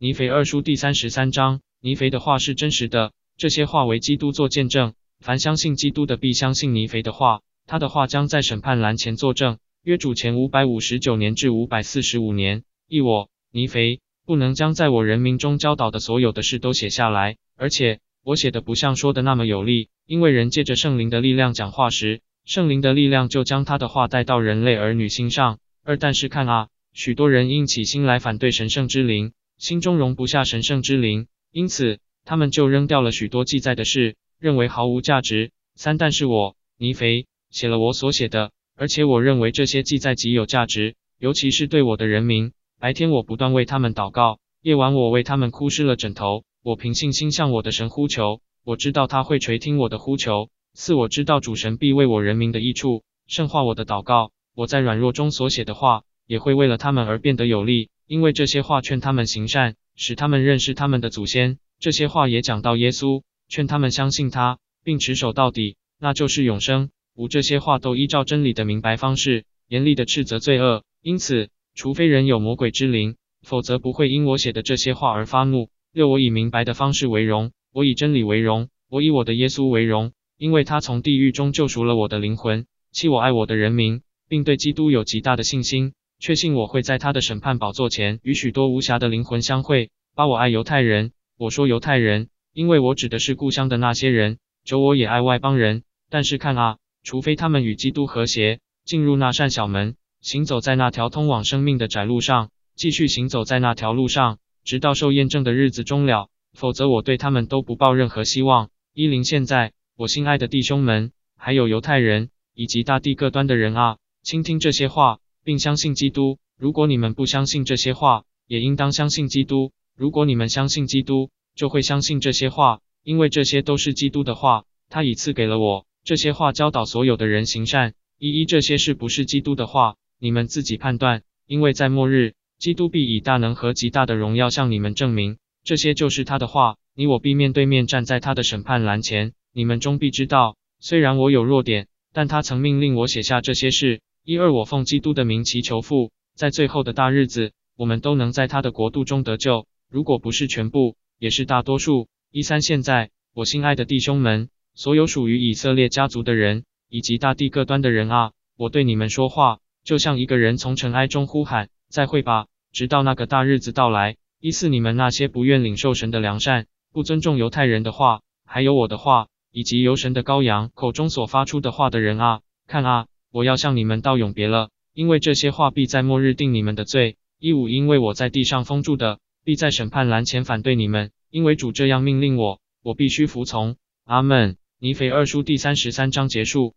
尼腓二书第三十三章，尼腓的话是真实的，这些话为基督做见证。凡相信基督的，必相信尼腓的话，他的话将在审判栏前作证。约主前五百五十九年至五百四十五年，一我尼腓不能将在我人民中教导的所有的事都写下来，而且我写的不像说的那么有力，因为人借着圣灵的力量讲话时，圣灵的力量就将他的话带到人类儿女心上。二但是看啊，许多人因起心来反对神圣之灵。心中容不下神圣之灵，因此他们就扔掉了许多记载的事，认为毫无价值。三，但是我尼肥写了我所写的，而且我认为这些记载极有价值，尤其是对我的人民。白天我不断为他们祷告，夜晚我为他们哭湿了枕头。我凭信心向我的神呼求，我知道他会垂听我的呼求。四，我知道主神必为我人民的益处，圣化我的祷告。我在软弱中所写的话，也会为了他们而变得有力。因为这些话劝他们行善，使他们认识他们的祖先。这些话也讲到耶稣，劝他们相信他，并持守到底，那就是永生。五这些话都依照真理的明白方式，严厉的斥责罪恶。因此，除非人有魔鬼之灵，否则不会因我写的这些话而发怒。六我以明白的方式为荣，我以真理为荣，我以我的耶稣为荣，因为他从地狱中救赎了我的灵魂。七我爱我的人民，并对基督有极大的信心。确信我会在他的审判宝座前与许多无瑕的灵魂相会。八我爱犹太人，我说犹太人，因为我指的是故乡的那些人。九我也爱外邦人，但是看啊，除非他们与基督和谐，进入那扇小门，行走在那条通往生命的窄路上，继续行走在那条路上，直到受验证的日子终了，否则我对他们都不抱任何希望。一零现在，我心爱的弟兄们，还有犹太人以及大地各端的人啊，倾听这些话。并相信基督。如果你们不相信这些话，也应当相信基督。如果你们相信基督，就会相信这些话，因为这些都是基督的话。他已赐给了我这些话，教导所有的人行善。一一这些是不是基督的话，你们自己判断。因为在末日，基督必以大能和极大的荣耀向你们证明，这些就是他的话。你我必面对面站在他的审判栏前，你们终必知道。虽然我有弱点，但他曾命令我写下这些事。一二，我奉基督的名祈求父，在最后的大日子，我们都能在他的国度中得救。如果不是全部，也是大多数。一三，现在，我心爱的弟兄们，所有属于以色列家族的人，以及大地各端的人啊，我对你们说话，就像一个人从尘埃中呼喊：再会吧，直到那个大日子到来。一四，你们那些不愿领受神的良善，不尊重犹太人的话，还有我的话，以及由神的羔羊口中所发出的话的人啊，看啊！我要向你们道永别了，因为这些话必在末日定你们的罪。一五，因为我在地上封住的，必在审判栏前反对你们，因为主这样命令我，我必须服从。阿门。尼腓二书第三十三章结束。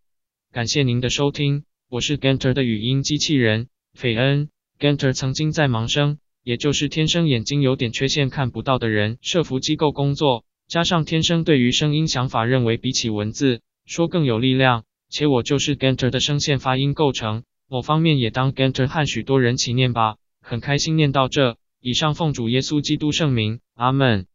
感谢您的收听，我是 Ganter 的语音机器人斐恩。Ganter 曾经在盲生，也就是天生眼睛有点缺陷看不到的人设服机构工作，加上天生对于声音想法认为比起文字说更有力量。且我就是 Ganter 的声线发音构成，某方面也当 Ganter 和许多人齐念吧，很开心念到这。以上奉主耶稣基督圣名，阿门。